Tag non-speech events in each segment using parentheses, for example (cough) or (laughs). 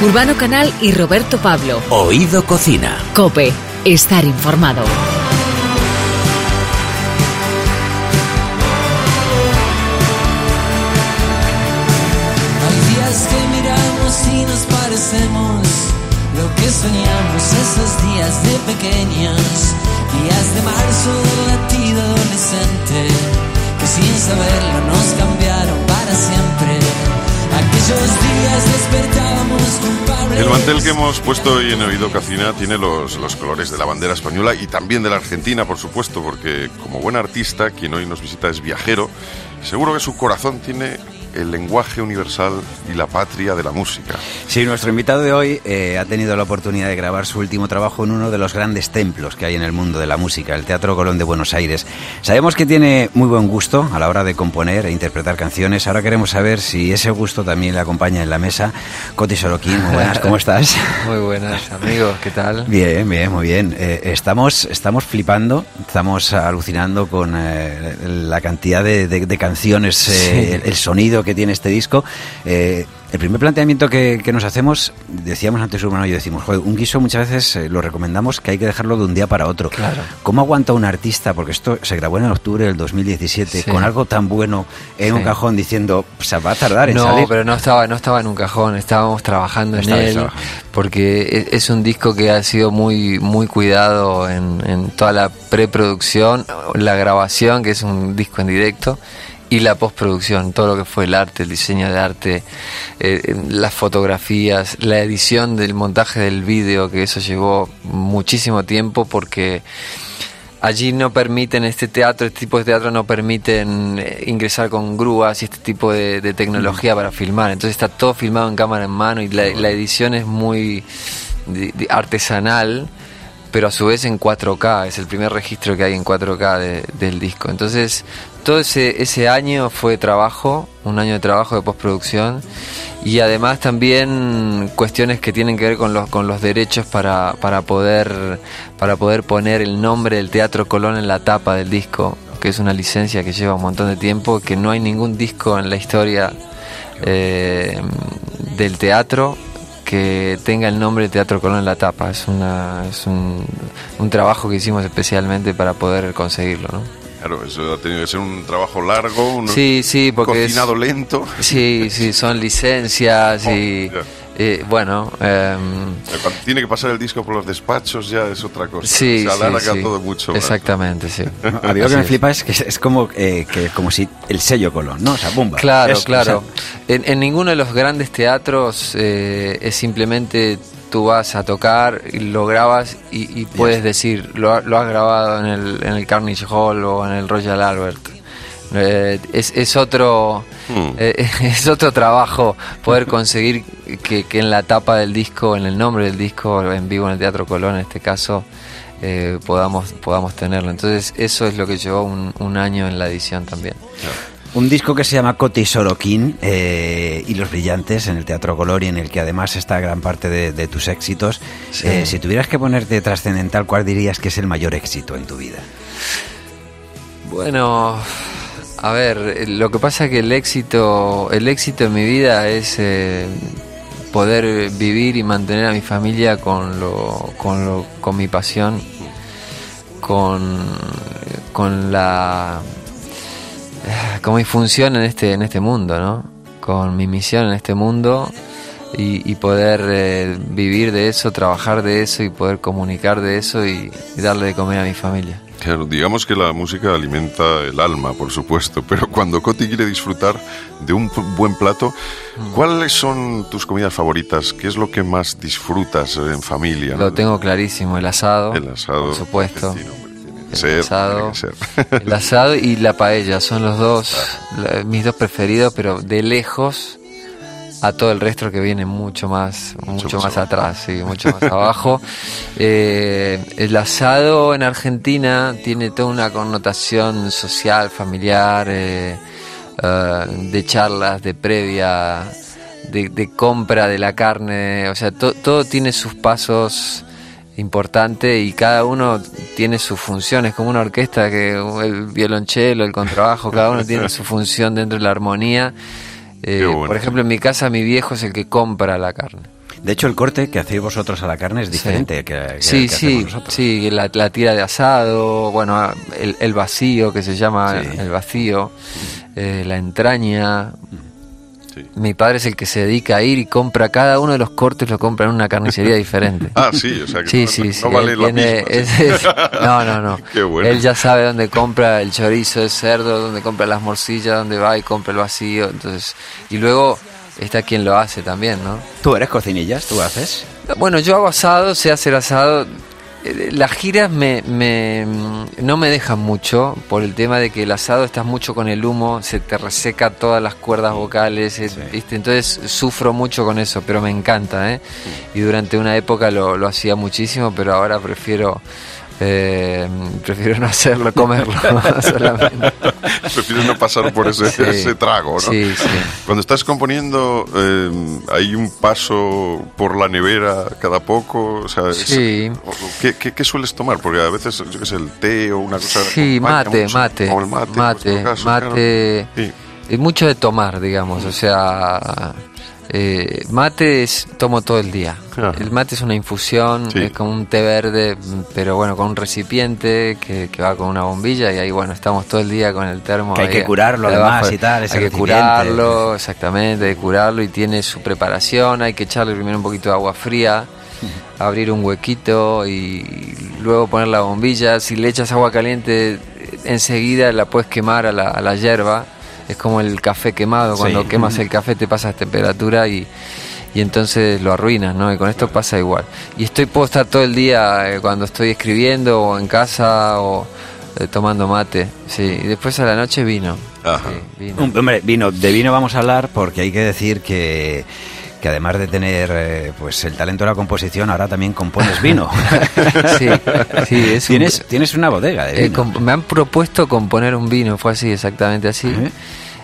Urbano Canal y Roberto Pablo. Oído Cocina. Cope, estar informado. Hay días que miramos y nos parecemos lo que soñamos esos días de pequeños, días de marzo del latido adolescente, que sin saberlo nos cambiaron para siempre. Aquellos días despertábamos culpables. El mantel que hemos puesto hoy en Oído Cocina tiene los, los colores de la bandera española y también de la Argentina, por supuesto, porque como buen artista, quien hoy nos visita es viajero, seguro que su corazón tiene el lenguaje universal y la patria de la música. Sí, nuestro invitado de hoy eh, ha tenido la oportunidad de grabar su último trabajo en uno de los grandes templos que hay en el mundo de la música, el Teatro Colón de Buenos Aires. Sabemos que tiene muy buen gusto a la hora de componer e interpretar canciones. Ahora queremos saber si ese gusto también le acompaña en la mesa. Coti Sorokin, muy buenas, ¿cómo estás? (laughs) Muy buenas, amigos, ¿qué tal? Bien, bien, muy bien. Eh, estamos, estamos flipando, estamos alucinando con eh, la cantidad de, de- de canciones, eh, el, el sonido que tiene este disco. Eh, el primer planteamiento que, que nos hacemos, decíamos antes Urbano y yo decimos, joder, un guiso muchas veces eh, lo recomendamos que hay que dejarlo de un día para otro. Claro. ¿Cómo aguanta un artista? Porque esto se grabó en octubre del 2017, Sí. con algo tan bueno en un Sí. cajón diciendo, se va a tardar en No, salir. pero no estaba, no estaba en un cajón, estábamos trabajando en él, trabajando. porque es, es un disco que ha sido muy, muy cuidado en, en toda la preproducción, la grabación, que es un disco en directo, y la postproducción, todo lo que fue el arte, el diseño de arte, eh, las fotografías, la edición del montaje del vídeo, que eso llevó muchísimo tiempo porque allí no permiten este teatro, este tipo de teatro no permiten eh, ingresar con grúas y este tipo de, de tecnología para filmar. Entonces está todo filmado en cámara en mano y la, la edición es muy artesanal, pero a su vez en 4K. Es el primer registro que hay en 4K de- del disco. Entonces todo ese, ese año fue trabajo, un año de trabajo de postproducción y además también cuestiones que tienen que ver con los, con los derechos para, para, poder, para poder poner el nombre del Teatro Colón en la tapa del disco, que es una licencia que lleva un montón de tiempo, que no hay ningún disco en la historia eh, del teatro que tenga el nombre Teatro Colón en la tapa. Es, una, es un, un trabajo que hicimos especialmente para poder conseguirlo. ¿no? Claro, eso ha tenido que ser un trabajo largo, un Sí, sí, porque es- cocinado lento. Sí, sí, son licencias y (laughs) Oh, eh, bueno, em, Cuando tiene que pasar el disco por los despachos ya es otra cosa. sí, Se sí, alarga sí. todo mucho. más. Exactamente, sí. No, a mí lo que me es. flipa es que es, como, eh, que, como si el sello Colón, ¿no? O sea, bomba. Claro, Es- claro. o sea, En, en ninguno de los grandes teatros eh, es simplemente tú vas a tocar y lo grabas y, y puedes decir, lo, ha- lo has grabado en el, en el Carnegie Hall o en el Royal Albert. Eh, es, es otro Hmm. eh, (laughs) es otro trabajo poder conseguir que, que en la tapa del disco, en el nombre del disco, en vivo en el Teatro Colón en este caso, eh, podamos, podamos tenerlo. Entonces eso es lo que llevó un, un año en la edición también. Un disco que se llama Coti Sorokin eh, y Los Brillantes en el Teatro Color y en el que además está gran parte de, de tus éxitos. Sí. Eh, si tuvieras que ponerte trascendental, ¿cuál dirías que es el mayor éxito en tu vida? Bueno, a ver, lo que pasa es que el éxito, el éxito en mi vida es eh, poder vivir y mantener a mi familia con lo, con lo, con mi pasión, con, con la, eh, con mi función en este, en este mundo, ¿no? Con mi misión en este mundo y, y poder eh, vivir de eso, trabajar de eso y poder comunicar de eso y darle de comer a mi familia. Claro, digamos que la música alimenta el alma, por supuesto, pero cuando Coti quiere disfrutar de un buen plato, Mm. ¿cuáles son tus comidas favoritas? ¿Qué es lo que más disfrutas en familia? Lo tengo clarísimo, el asado. El asado. Por supuesto. El ser, asado. El asado y la paella son los dos, mis dos preferidos, pero de lejos a todo el resto que viene mucho más, mucho, más atrás, sí, mucho más abajo. (laughs) Eh, el asado en Argentina tiene toda una connotación social, familiar, eh, eh, de charlas, de previa, de, de compra de la carne, o sea, to- todo tiene sus pasos importantes y cada uno tiene sus funciones, como una orquesta que el violonchelo, el contrabajo, cada uno tiene su (laughs) función dentro de la armonía. Eh, bueno. Por ejemplo, en mi casa mi viejo es el que compra la carne. De hecho, el corte que hacéis vosotros a la carne es diferente que, que- sí, que hacemos sí, nosotros. sí, la, la tira de asado, bueno, el, el vacío que se llama Sí. el vacío, eh, la entraña. Sí. Mi padre es el que se dedica a ir y compra cada uno de los cortes, lo compra en una carnicería (laughs) diferente. Ah, sí, o sea que Sí, no, sí, no sí. vale él la tiene- misma. es- es- (laughs) no, no, no. (laughs) Qué bueno. Él ya sabe dónde compra el chorizo de cerdo, dónde compra las morcillas, dónde va y compra el vacío. Entonces, y luego está quien lo hace también, ¿no? ¿Tú eres cocinillas? ¿Tú haces? Bueno, yo hago asado, sé hacer asado. Las giras me, me- no me dejan mucho por el tema de que el asado estás mucho con el humo, se te reseca todas las cuerdas vocales, ¿viste? entonces sufro mucho con eso, pero me encanta. ¿eh? Y durante una época lo, lo hacía muchísimo, pero ahora prefiero eh, prefiero no hacerlo, comerlo (laughs) solamente. Prefieres no pasar por ese, Sí. ese trago, ¿no? Sí, sí. Cuando estás componiendo, eh, ¿hay un paso por la nevera cada poco? O sea, Sí. ¿qué, qué, qué sueles tomar? Porque a veces, yo qué sé, el té o una cosa... Sí, mate, mucho, mate, o el mate, mate, caso, mate. claro. Sí. Y mucho de tomar, digamos, o sea, eh, mate es, tomo todo el día. Ajá. El mate es una infusión, Sí. es como un té verde, pero bueno, con un recipiente que, que va con una bombilla y ahí, bueno, estamos todo el día con el termo. Que hay ahí que curarlo además y tal, ese Hay que curarlo, exactamente, hay que curarlo y tiene su preparación, hay que echarle primero un poquito de agua fría. (laughs) Abrir un huequito y luego poner la bombilla. Si le echas agua caliente, enseguida la puedes quemar a la, a la hierba. Es como el café quemado, cuando Sí. quemas el café te pasas temperatura y, y entonces lo arruinas, ¿no? Y con esto pasa igual. Y estoy, puedo estar todo el día eh, cuando estoy escribiendo o en casa o eh, tomando mate, sí. Y después a la noche vino. Ajá. Sí, vino. Hombre, vino, de vino vamos a hablar porque hay que decir que, que además de tener eh, pues el talento de la composición, ahora también compones vino. (laughs) Sí, sí, es un- tienes, tienes una bodega de Eh, vino. me han propuesto componer un vino, fue así, exactamente así.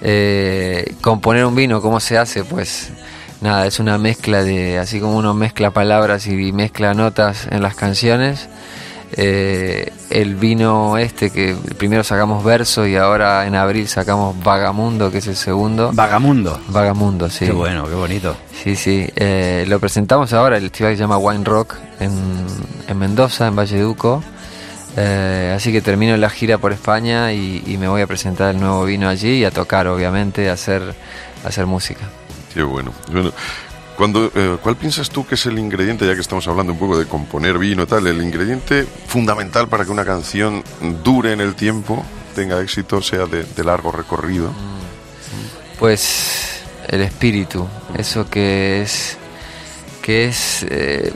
Eh, componer un vino, ¿cómo se hace? Pues nada, es una mezcla de, así como uno mezcla palabras y mezcla notas en las canciones. Eh, el vino este que primero sacamos verso y ahora en abril sacamos Vagamundo, que es el segundo. Vagamundo. Vagamundo, sí. Qué bueno, qué bonito. Sí, sí. eh, lo presentamos ahora, el festival que se llama Wine Rock en, en Mendoza, en Valleduco. Eh, así que termino la gira por España y, y me voy a presentar el nuevo vino allí y a tocar, obviamente, a hacer, a hacer música. Qué bueno. Bueno, cuando, eh, ¿cuál piensas tú que es el ingrediente, ya que estamos hablando un poco de componer vino y tal, el ingrediente fundamental para que una canción dure en el tiempo, tenga éxito, sea de, largo recorrido? Pues el espíritu, eso que es que es eh,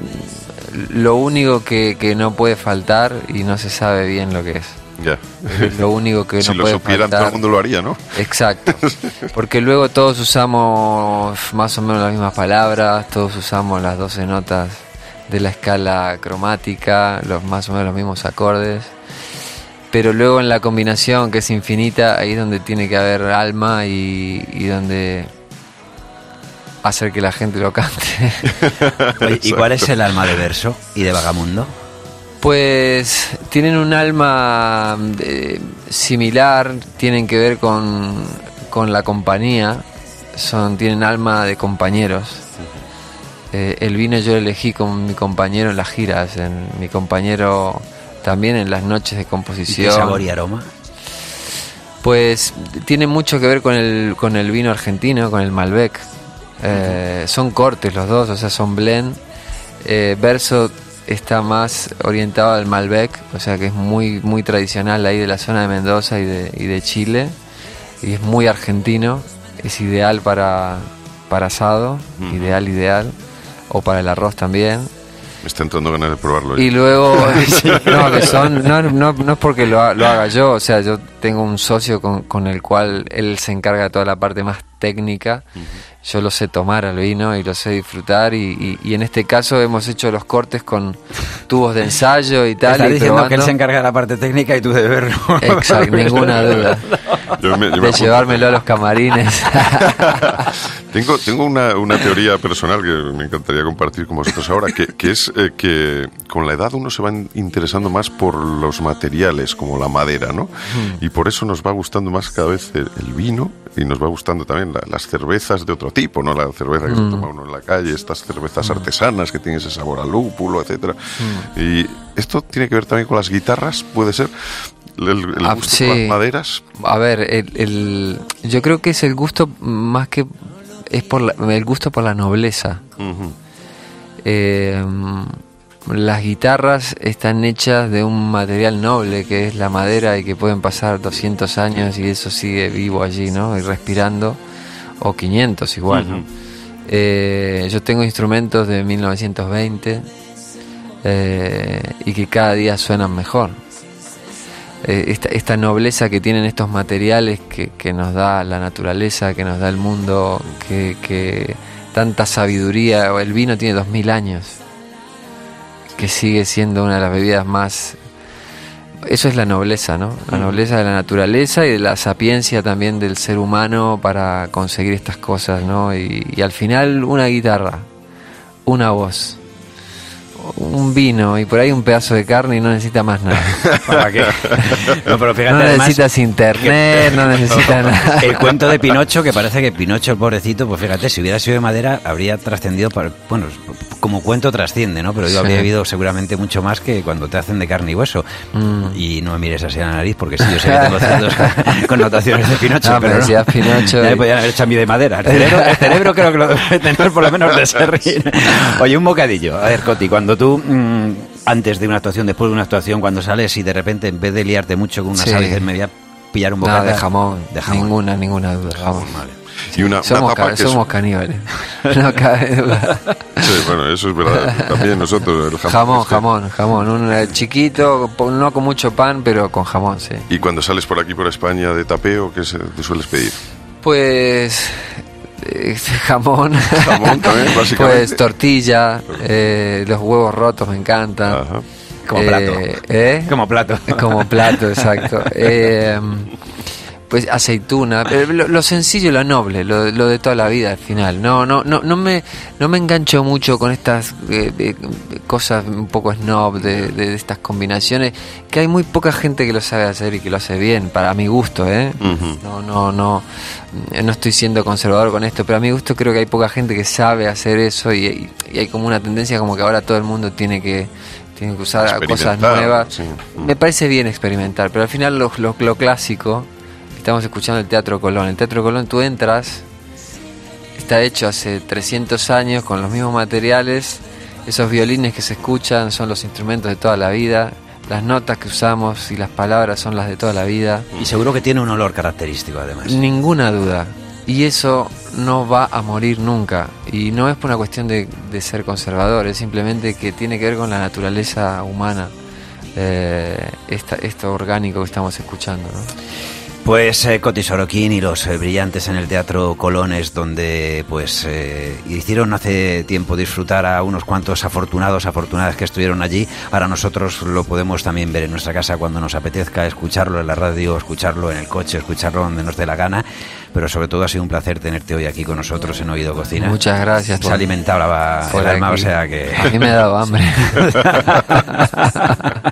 lo único que no puede faltar y no se sabe bien lo que es. Ya. Es lo único que (laughs) si no lo puede supieran, faltar. todo el mundo lo haría, ¿no? Exacto. (laughs) Porque luego todos usamos más o menos las mismas palabras, todos usamos las 12 notas de la escala cromática, los más o menos los mismos acordes. Pero luego en la combinación, que es infinita, ahí es donde tiene que haber alma y, y donde hacer que la gente lo cante. ¿Y cuál es el alma de verso y de Vagamundo? Pues tienen un alma eh, similar, tienen que ver con, con la compañía, son, tienen alma de compañeros. Eh, el vino yo lo elegí con mi compañero en las giras, en, mi compañero también en las noches de ¿Y qué composición. sabor y aroma? Pues tiene mucho que ver con el, con el vino argentino, con el Malbec. Eh, Son cortes los dos, o sea, son blend. Verso está más orientado al Malbec, o sea que es muy, muy tradicional ahí de la zona de Mendoza y de, y de Chile. Y es muy argentino, es ideal para, para asado, ideal, ideal. O para el arroz también. Me está entrando ganas de probarlo. Y luego, (laughs) (laughs) no, que son, no, no, no es porque lo, ha- lo haga yo, o sea, yo tengo un socio con, con el cual él se encarga de toda la parte más técnica. Yo lo sé tomar al vino y lo sé disfrutar. Y, y- y en este caso hemos hecho los cortes con tubos de ensayo y tal. Estás y diciendo que él probando. se encarga de la parte técnica y tú de verlo. Exacto, (laughs) ninguna duda. Yo me- yo me De llevármelo a los camarines. (laughs) Tengo, tengo una, una teoría personal que me encantaría compartir con vosotros ahora, que, que es eh, que con la edad uno se va in- interesando más por los materiales, como la madera, ¿no? Y por eso nos va gustando más cada vez el, el vino, y nos va gustando también la- las cervezas de otro tipo, ¿no? La cerveza que se Mm. toma uno en la calle, estas cervezas artesanas que tienen ese sabor a lúpulo, etcétera. Y esto tiene que ver también con las guitarras, puede ser. El, el Ah, gusto sí. por las maderas. A ver, el, el- yo creo que es el gusto más que es por la- el gusto por la nobleza. Eh, las guitarras están hechas de un material noble que es la madera y que pueden pasar 200 años y eso sigue vivo allí, ¿no? Y respirando, o 500 igual. Eh, yo tengo instrumentos de 1920 eh, y que cada día suenan mejor. Eh, esta, esta nobleza que tienen estos materiales que, que nos da la naturaleza, que nos da el mundo, que, que tanta sabiduría, el vino tiene 2000 años, que sigue siendo una de las bebidas más... Eso es la nobleza, ¿no? La nobleza de la naturaleza y de la sapiencia también del ser humano para conseguir estas cosas, ¿no? Y, y al final una guitarra, una voz, un vino y por ahí un pedazo de carne y no necesita más nada. (laughs) ¿Para qué? No, pero fíjate, no además, necesitas internet, no necesitas (laughs) nada. el cuento de Pinocho, que parece que Pinocho, el pobrecito, pues fíjate, si hubiera sido de madera, habría trascendido, para, bueno, como cuento trasciende, ¿no? Pero yo Sí. habría vivido seguramente mucho más que cuando te hacen de carne y hueso. Mm. Y no me mires así a la nariz, porque sí, yo sé que tengo ciertas (laughs) connotaciones de Pinocho. No, pero pero decías Pinocho Ya me y- podían haber hecho a mí de madera. El cerebro, el cerebro creo que lo debe tener por lo menos de serrín. Oye, un bocadillo. A ver, Coti, cuando tú, mm, antes de una actuación, después de una actuación, cuando sales y de repente, en vez de liarte mucho con una Sí. sal, dices, me voy a pillar un No, bocata. de jamón, De jamón. ninguna, ninguna duda, vamos. Y una, una Somos, tapa ca- que es- somos caníbales, (laughs) no cabe duda. Sí, bueno, eso es verdad. También nosotros, el jamón. Jamón, este. jamón, jamón, un eh, chiquito, no con mucho pan, pero con jamón, sí. Y cuando sales por aquí, por España, de tapeo, ¿qué se- te sueles pedir? Pues eh, (laughs) jamón, Jamón también, (laughs) básicamente. pues tortilla, eh, los huevos rotos me encantan. Ajá. Como Eh, plato. ¿eh? Como plato. Como plato, (laughs) exacto. Eh, pues aceituna, pero lo, lo sencillo y lo noble, lo, lo de toda la vida al final. No, no, no, no me, no me engancho mucho con estas eh, eh, cosas un poco snob de, de- de estas combinaciones, que hay muy poca gente que lo sabe hacer y que lo hace bien, para mi gusto, ¿eh? No, no, no, no estoy siendo conservador con esto, pero a mi gusto creo que hay poca gente que sabe hacer eso y, y- hay como una tendencia como que ahora todo el mundo tiene que, tiene que usar cosas nuevas. sí. Me parece bien experimentar, pero al final lo, lo- lo clásico, estamos escuchando el Teatro Colón. El Teatro Colón tú entras, está hecho hace 300 años con los mismos materiales, esos violines que se escuchan son los instrumentos de toda la vida, las notas que usamos y las palabras son las de toda la vida. Y seguro que tiene un olor característico, además. Ninguna duda. Y eso no va a morir nunca. Y no es por una cuestión de, de ser conservador, es simplemente que tiene que ver con la naturaleza humana, eh, esta- esto orgánico que estamos escuchando. ¿no? Pues eh, Coti Sorokin y los eh, brillantes en el Teatro Colones, donde pues eh, hicieron hace tiempo disfrutar a unos cuantos afortunados, afortunadas que estuvieron allí. Ahora nosotros lo podemos también ver en nuestra casa cuando nos apetezca, escucharlo en la radio, escucharlo en el coche, escucharlo donde nos dé la gana. Pero sobre todo ha sido un placer tenerte hoy aquí con nosotros en Oído Cocina. Muchas gracias Se por el alma, aquí. o sea que... A mí me ha dado hambre. (laughs) (laughs)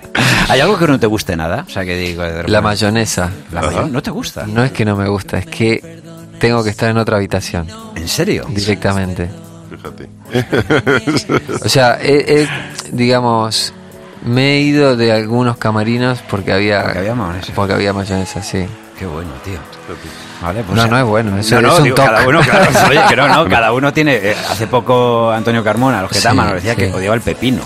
¿Hay algo que no te guste nada? O sea, que digo... La mayonesa. La mayo- ¿No te gusta? No es que no me gusta, es que tengo que estar en otra habitación ¿En serio? directamente. Fíjate. (laughs) O sea, he- he, digamos, me he ido de algunos camarinos porque había, Porque había mayonesa. porque había mayonesa, sí. Qué bueno, tío. Vale, pues No, no es bueno, eso no, no, es un digo, toque. cada uno, (laughs) oye, que no, no, cada uno tiene. eh, hace poco Antonio Carmona, los que Sí, nos decía sí. que odiaba el pepino.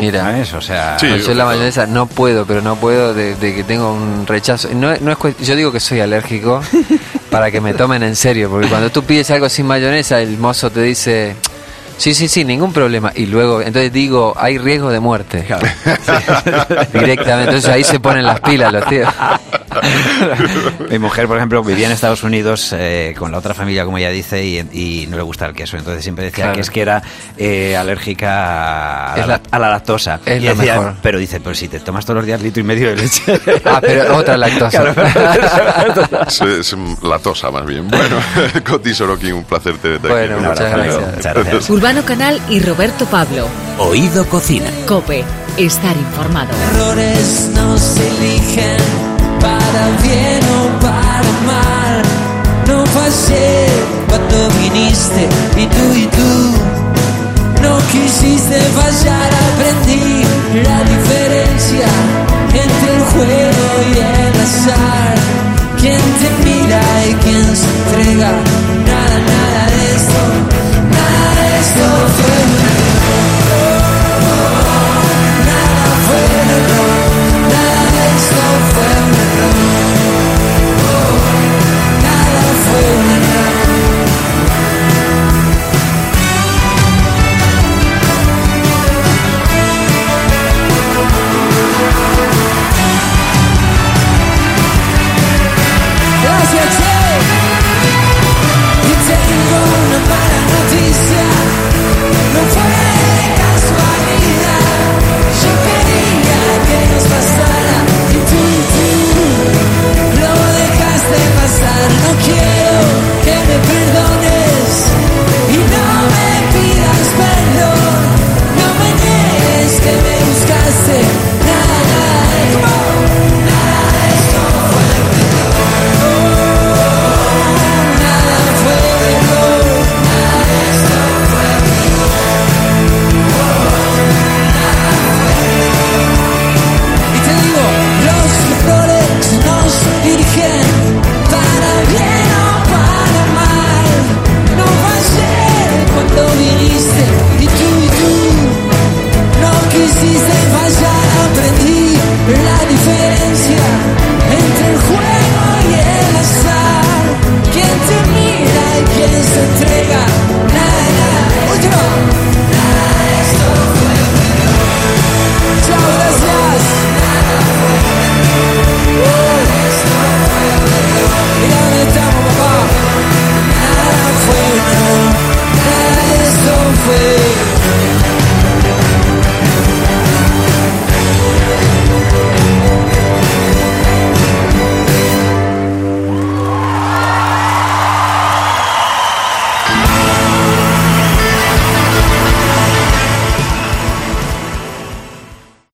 Mira, ¿Sabes? O sea, Sí. yo la mayonesa no puedo, pero no puedo de, de que tengo un rechazo. No, es- no es yo digo que soy alérgico (laughs) para que me tomen en serio, porque cuando tú pides algo sin mayonesa, el mozo te dice, sí, sí, sí, ningún problema. Y luego, entonces digo, hay riesgo de muerte. (laughs) Directamente, entonces ahí se ponen las pilas los tíos. (laughs) (laughs) mi mujer, por ejemplo, vivía en Estados Unidos eh, con la otra familia, como ella dice, y, y no le gusta el queso. Entonces siempre decía Claro. que es que era eh, alérgica a, Es la, la- a la lactosa. es Y lo decía, mejor. Pero dice, pero si te tomas todos los días litro y medio de leche. (laughs) Ah, pero otra lactosa. Es, es la tosa, más bien. Bueno, (laughs) Coti Sorokin, un placer tenerte Bueno, aquí. muchas Un abrazo, gracias. Muchas gracias. Urbano Canal y Roberto Pablo. Oído Cocina. Cope, estar informado. Errores no se eligen para bien o para mal. No ayer cuando viniste y tú y tú no quisiste fallar, aprendí la diferencia entre el juego y el azar. Quien te mira y quien se entrega,